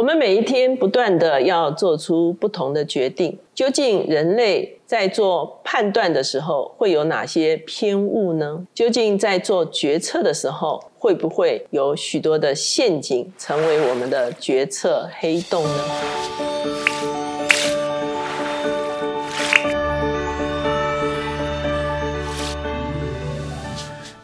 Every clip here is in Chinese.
我们每一天不断的要做出不同的决定，究竟人类在做判断的时候会有哪些偏误呢？究竟在做决策的时候会不会有许多的陷阱成为我们的决策黑洞呢？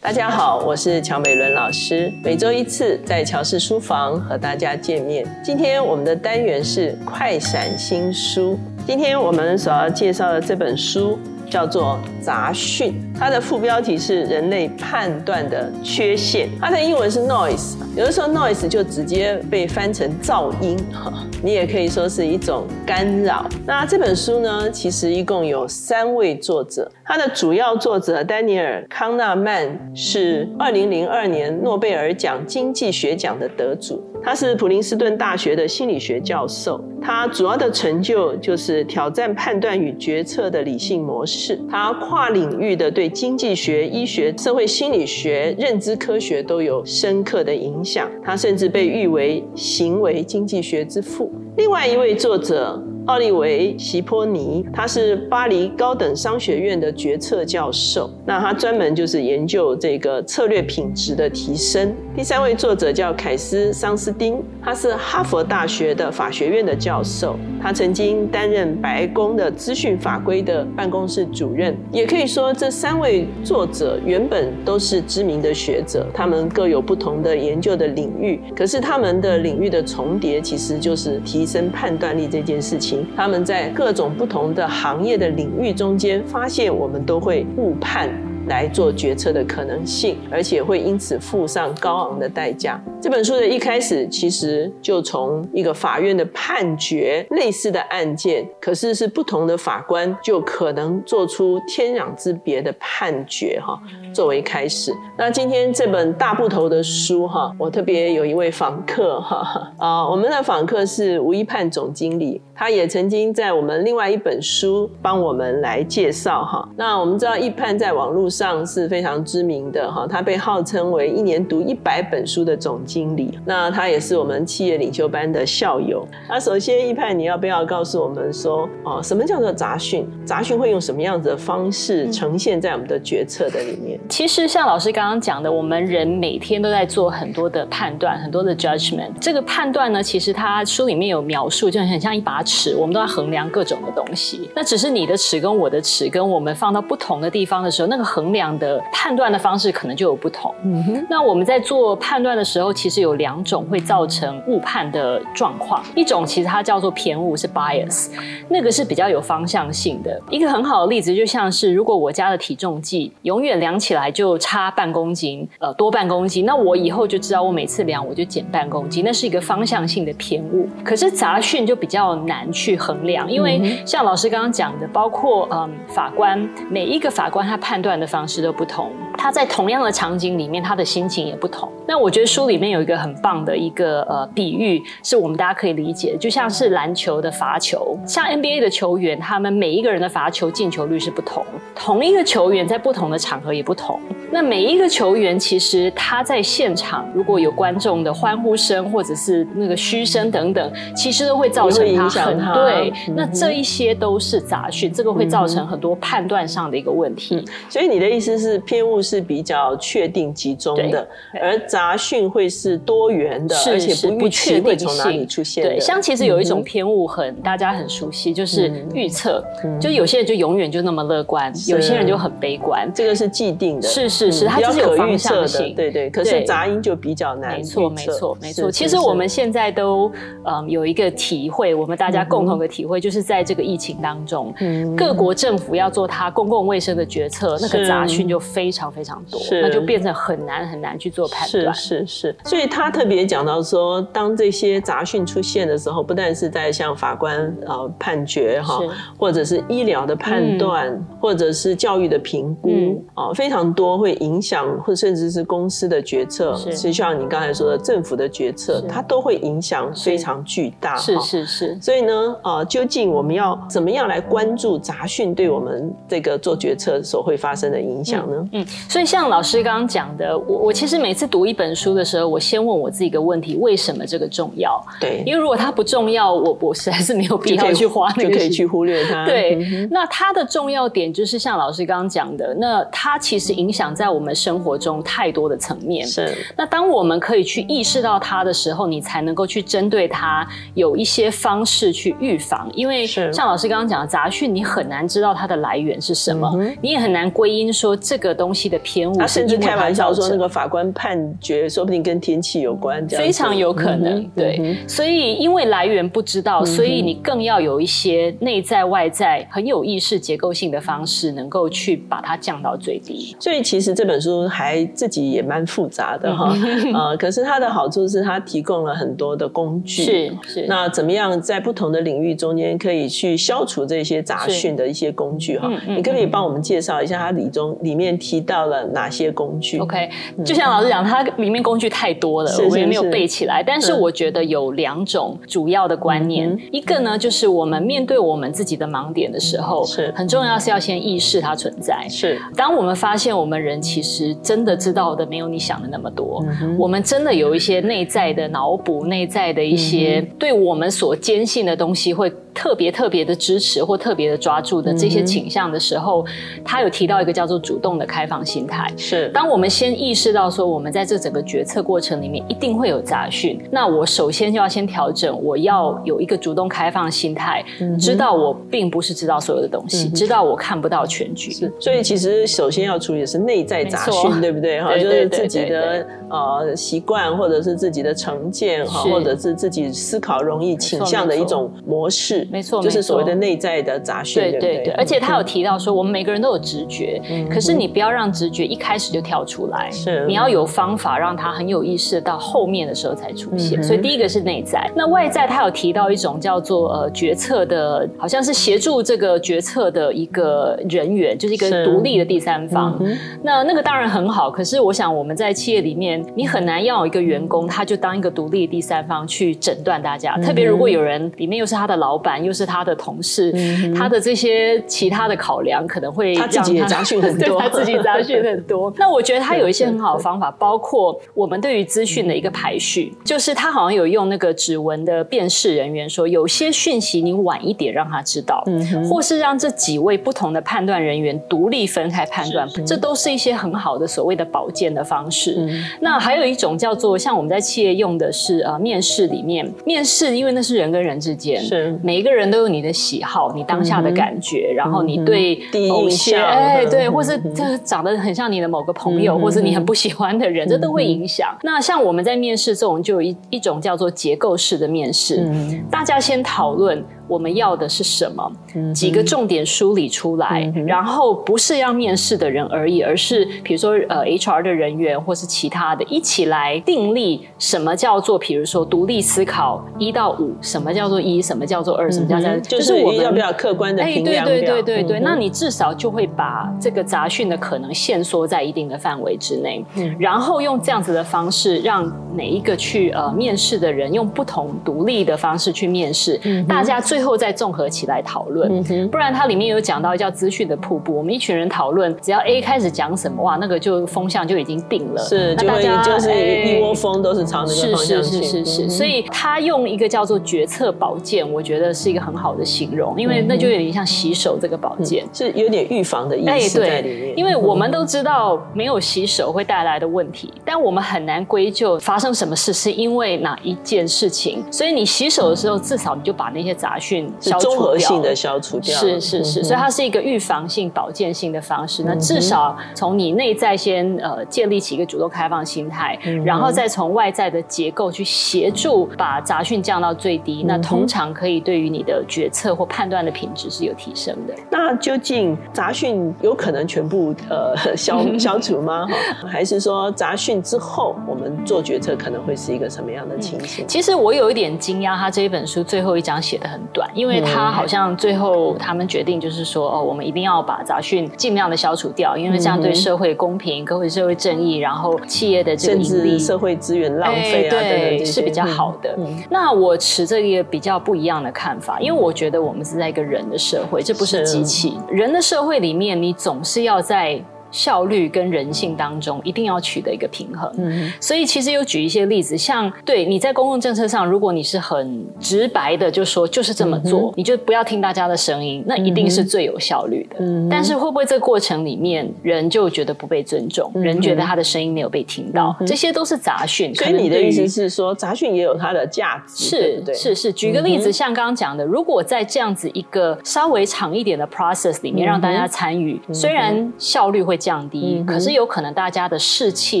大家好，我是乔美伦老师，每周一次在乔氏书房和大家见面。今天我们的单元是快闪新书，今天我们所要介绍的这本书叫做《杂讯》，它的副标题是“人类判断的缺陷”，它的英文是 noise，有的时候 noise 就直接被翻成噪音，哈，你也可以说是一种干扰。那这本书呢，其实一共有三位作者。它的主要作者丹尼尔·康纳曼是二零零二年诺贝尔奖经济学奖的得主，他是普林斯顿大学的心理学教授。他主要的成就就是挑战判断与决策的理性模式。他跨领域的对经济学、医学、社会心理学、认知科学都有深刻的影响。他甚至被誉为行为经济学之父。另外一位作者。奥利维·席波尼，他是巴黎高等商学院的决策教授。那他专门就是研究这个策略品质的提升。第三位作者叫凯斯·桑斯丁，他是哈佛大学的法学院的教授。他曾经担任白宫的资讯法规的办公室主任。也可以说，这三位作者原本都是知名的学者，他们各有不同的研究的领域。可是他们的领域的重叠，其实就是提升判断力这件事情。他们在各种不同的行业的领域中间，发现我们都会误判。来做决策的可能性，而且会因此付上高昂的代价。这本书的一开始，其实就从一个法院的判决类似的案件，可是是不同的法官就可能做出天壤之别的判决哈，作为开始。那今天这本大部头的书哈，我特别有一位访客哈啊，我们的访客是吴一盼总经理，他也曾经在我们另外一本书帮我们来介绍哈。那我们知道一判在网络。上是非常知名的哈，他被号称为一年读一百本书的总经理。那他也是我们企业领袖班的校友。那首先一派，你要不要告诉我们说，哦，什么叫做杂讯？杂讯会用什么样子的方式呈现在我们的决策的里面？其实像老师刚刚讲的，我们人每天都在做很多的判断，很多的 judgment。这个判断呢，其实他书里面有描述，就很像一把尺，我们都要衡量各种的东西。那只是你的尺跟我的尺，跟我们放到不同的地方的时候，那个衡。衡量的判断的方式可能就有不同。嗯哼，那我们在做判断的时候，其实有两种会造成误判的状况。一种其实它叫做偏误，是 bias，那个是比较有方向性的。一个很好的例子就像是，如果我家的体重计永远量起来就差半公斤，呃，多半公斤，那我以后就知道我每次量我就减半公斤，那是一个方向性的偏误。可是杂讯就比较难去衡量，因为像老师刚刚讲的，包括嗯法官每一个法官他判断的。方式都不同，他在同样的场景里面，他的心情也不同。那我觉得书里面有一个很棒的一个呃比喻，是我们大家可以理解，就像是篮球的罚球，像 NBA 的球员，他们每一个人的罚球进球率是不同，同一个球员在不同的场合也不同。那每一个球员其实他在现场如果有观众的欢呼声或者是那个嘘声等等，其实都会造成他很对。那这一些都是杂讯，这个会造成很多判断上的一个问题。所以你的。意思是偏误是比较确定集中的，而杂讯会是多元的，而且不确定从哪里出现。对，像其实有一种偏误很大家很熟悉，就是预测，就有些人就永远就那么乐观，有些人就很悲观，这个是既定的。是是是，它就是有方向性。对对，可是杂音就比较难。没错没错没错。其实我们现在都嗯有一个体会，我们大家共同的体会，就是在这个疫情当中，各国政府要做它公共卫生的决策，那个杂。讯就非常非常多，那就变成很难很难去做判断。是是是，所以他特别讲到说，当这些杂讯出现的时候，不但是在向法官呃判决哈，或者是医疗的判断，或者是教育的评估啊，非常多会影响，或甚至是公司的决策，是像你刚才说的政府的决策，它都会影响非常巨大。是是是，所以呢，呃，究竟我们要怎么样来关注杂讯对我们这个做决策所会发生的？影响呢？嗯，所以像老师刚刚讲的，我我其实每次读一本书的时候，我先问我自己一个问题：为什么这个重要？对，因为如果它不重要，我我实在是没有必要去花那个，就可以去忽略它。对，那它的重要点就是像老师刚刚讲的，那它其实影响在我们生活中太多的层面。是，那当我们可以去意识到它的时候，你才能够去针对它有一些方式去预防。因为像老师刚刚讲的杂讯，你很难知道它的来源是什么，你也很难归因说这个东西的偏误。他甚至开玩笑说，那个法官判决说不定跟天气有关，这样非常有可能。对，所以因为来源不知道，所以你更要有一些内在外在很有意识结构性的方式，能够去把它降到最低。所以其实这本书还自己也蛮复杂的哈，呃，可是它的好处是它提供了很多的工具，是是。那怎么样在不同的领域中间可以去消除这些杂讯的一些工具哈？你可不可以帮我们介绍一下它里中里面提到了哪些工具？OK，就像老师讲，它里面工具太多了，我也没有背起来。但是我觉得有两种主要的观念，一个呢就是我们面对我们自己的盲点的时候，是很重要是要先意识它存在。是，当我们发现我们人其实真的知道的没有你想的那么多，我们真的有一些内在的脑补、内在的一些对我们所坚信的东西会。特别特别的支持或特别的抓住的这些倾向的时候，他有提到一个叫做主动的开放心态。是，当我们先意识到说，我们在这整个决策过程里面一定会有杂讯，那我首先就要先调整，我要有一个主动开放心态，知道我并不是知道所有的东西，知道我看不到全局。所以其实首先要处理的是内在杂讯，对不对？哈，就是自己的呃习惯，或者是自己的成见，哈，或者是自己思考容易倾向的一种模式。没错，就是所谓的内在的杂讯。对对对，而且他有提到说，我们每个人都有直觉，可是你不要让直觉一开始就跳出来，是你要有方法让他很有意识到后面的时候才出现。所以第一个是内在，那外在他有提到一种叫做呃决策的，好像是协助这个决策的一个人员，就是一个独立的第三方。那那个当然很好，可是我想我们在企业里面，你很难要有一个员工他就当一个独立的第三方去诊断大家，特别如果有人里面又是他的老板。又是他的同事，他的这些其他的考量可能会他自己也杂讯很多，他自己杂讯很多。那我觉得他有一些很好的方法，包括我们对于资讯的一个排序，就是他好像有用那个指纹的辨识人员说，有些讯息你晚一点让他知道，或是让这几位不同的判断人员独立分开判断，这都是一些很好的所谓的保健的方式。那还有一种叫做像我们在企业用的是呃面试里面面试，因为那是人跟人之间，是。每一个人都有你的喜好，你当下的感觉，然后你对某些哎对，或是这长得很像你的某个朋友，或是你很不喜欢的人，这都会影响。那像我们在面试这种，就有一一种叫做结构式的面试，大家先讨论。我们要的是什么？几个重点梳理出来，然后不是要面试的人而已，而是比如说呃 HR 的人员或是其他的一起来定立什么叫做，比如说独立思考一到五，什么叫做一，什么叫做二，什么叫做就是我们要比较客观的评量对对对对对，那你至少就会把这个杂讯的可能限缩在一定的范围之内，然后用这样子的方式，让每一个去呃面试的人用不同独立的方式去面试，大家最。最后再综合起来讨论，不然它里面有讲到叫资讯的瀑布。我们一群人讨论，只要 A 开始讲什么，哇，那个就风向就已经定了。是，那大家就是一窝蜂都是朝那个方向去。是是是是，所以他用一个叫做决策宝剑，我觉得是一个很好的形容，因为那就有点像洗手这个宝剑，是有点预防的意思在里面。因为我们都知道没有洗手会带来的问题，但我们很难归咎发生什么事是因为哪一件事情。所以你洗手的时候，至少你就把那些杂讯。是综合性的消除掉，是是是，所以它是一个预防性、保健性的方式。那至少从你内在先呃建立起一个主动开放心态，然后再从外在的结构去协助把杂讯降到最低。那通常可以对于你的决策或判断的品质是有提升的。那究竟杂讯有可能全部呃 消 消除吗？哈，还是说杂讯之后我们做决策可能会是一个什么样的情形？其实我有一点惊讶，他这一本书最后一章写的很。短，因为他好像最后他们决定就是说，哦，我们一定要把杂讯尽量的消除掉，因为这样对社会公平、各位社会正义，然后企业的这个盈利、社会资源浪费啊，对，是比较好的。那我持这个比较不一样的看法，因为我觉得我们是在一个人的社会，这不是机器。人的社会里面，你总是要在。效率跟人性当中一定要取得一个平衡。嗯，所以其实有举一些例子，像对你在公共政策上，如果你是很直白的就说就是这么做，你就不要听大家的声音，那一定是最有效率的。嗯，但是会不会这个过程里面人就觉得不被尊重，人觉得他的声音没有被听到，这些都是杂讯。所以你的意思是说，杂讯也有它的价值？是是是。举个例子，像刚刚讲的，如果在这样子一个稍微长一点的 process 里面让大家参与，虽然效率会降低，可是有可能大家的士气、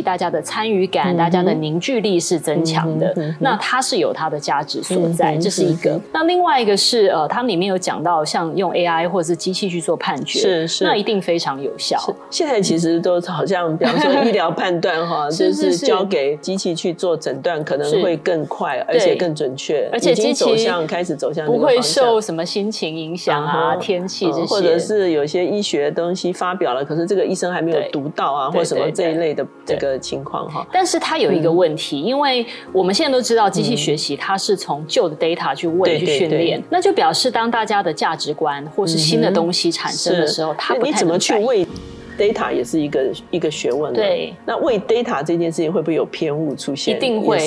大家的参与感、大家的凝聚力是增强的。那它是有它的价值所在，这是一个。那另外一个是呃，它里面有讲到，像用 AI 或者是机器去做判决，是是，那一定非常有效。现在其实都好像，比方说 医疗判断哈，就是交给机器去做诊断，可能会更快，而且更准确，而且机器走向开始走向不会受什么心情影响啊、天气这些，或者是有些医学东西发表了，可是这个医生还没有读到啊，或什么这一类的这个情况哈。但是它有一个问题，因为我们现在都知道，机器学习它是从旧的 data 去问去训练，那就表示当大家的价值观或是新的东西产生的时候，它你怎么去喂？data 也是一个一个学问对，那为 data 这件事情会不会有偏误出现？一定会。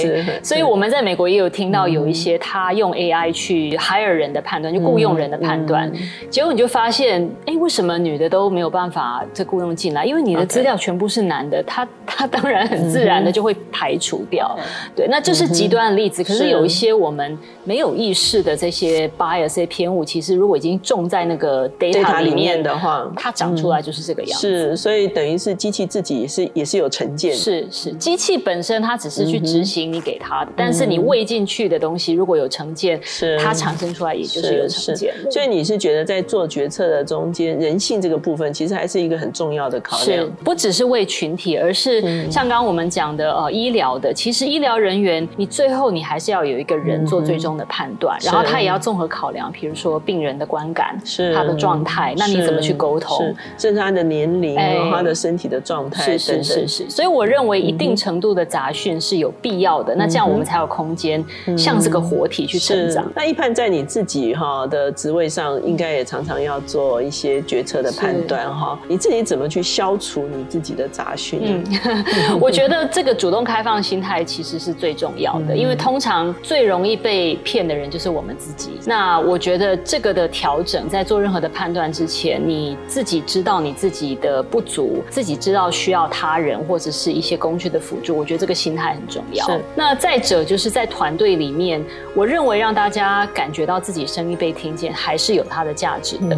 所以我们在美国也有听到有一些他用 AI 去 hire 人的判断，就雇佣人的判断，结果你就发现，哎，为什么女的都没有办法这雇佣进来？因为你的资料全部是男的，他他当然很自然的就会排除掉。对，那这是极端的例子。可是有一些我们没有意识的这些 bias、这些偏误，其实如果已经种在那个 data 里面的话，它长出来就是这个样子。是，所以等于是机器自己也是也是有成见。是是，机器本身它只是去执行你给它的，但是你喂进去的东西如果有成见，是它产生出来也就是有成见。所以你是觉得在做决策的中间，人性这个部分其实还是一个很重要的考量。不只是为群体，而是像刚刚我们讲的呃医疗的，其实医疗人员你最后你还是要有一个人做最终的判断，然后他也要综合考量，比如说病人的观感，是他的状态，那你怎么去沟通，甚至他的年龄。他的身体的状态是是是是，所以我认为一定程度的杂讯是有必要的，那这样我们才有空间像这个活体去成长。那一判在你自己哈的职位上，应该也常常要做一些决策的判断哈。你自己怎么去消除你自己的杂讯？嗯，我觉得这个主动开放心态其实是最重要的，因为通常最容易被骗的人就是我们自己。那我觉得这个的调整，在做任何的判断之前，你自己知道你自己的不。足自己知道需要他人或者是一些工具的辅助，我觉得这个心态很重要。那再者就是在团队里面，我认为让大家感觉到自己声音被听见，还是有它的价值的。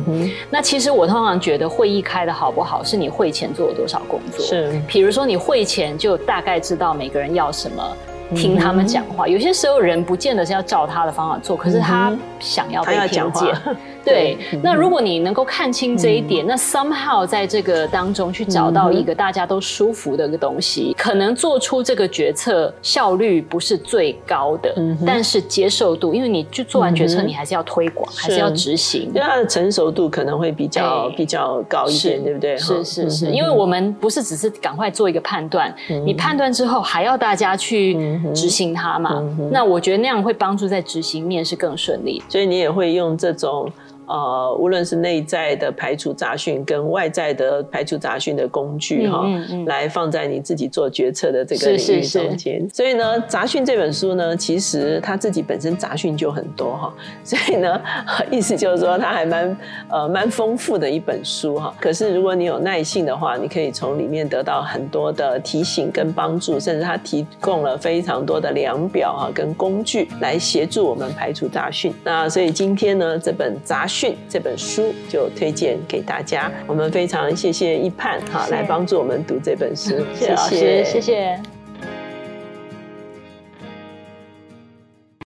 那其实我通常觉得会议开的好不好，是你会前做了多少工作。是，比如说你会前就大概知道每个人要什么。听他们讲话，有些时候人不见得是要照他的方法做，可是他想要被听见。对，那如果你能够看清这一点，那 somehow 在这个当中去找到一个大家都舒服的一个东西，可能做出这个决策效率不是最高的，但是接受度，因为你去做完决策，你还是要推广，还是要执行，因为它的成熟度可能会比较比较高一点，对不对？是是是，因为我们不是只是赶快做一个判断，你判断之后还要大家去。执行它嘛？那我觉得那样会帮助在执行面是更顺利，所以你也会用这种。呃，无论是内在的排除杂讯跟外在的排除杂讯的工具哈，来放在你自己做决策的这个领域中间。所以呢，杂讯这本书呢，其实他自己本身杂讯就很多哈，所以呢，意思就是说它还蛮呃蛮丰富的一本书哈。可是如果你有耐性的话，你可以从里面得到很多的提醒跟帮助，甚至它提供了非常多的量表哈跟工具来协助我们排除杂讯。那所以今天呢，这本杂讯。这本书就推荐给大家，我们非常谢谢一盼哈来帮助我们读这本书，谢谢老师，谢谢。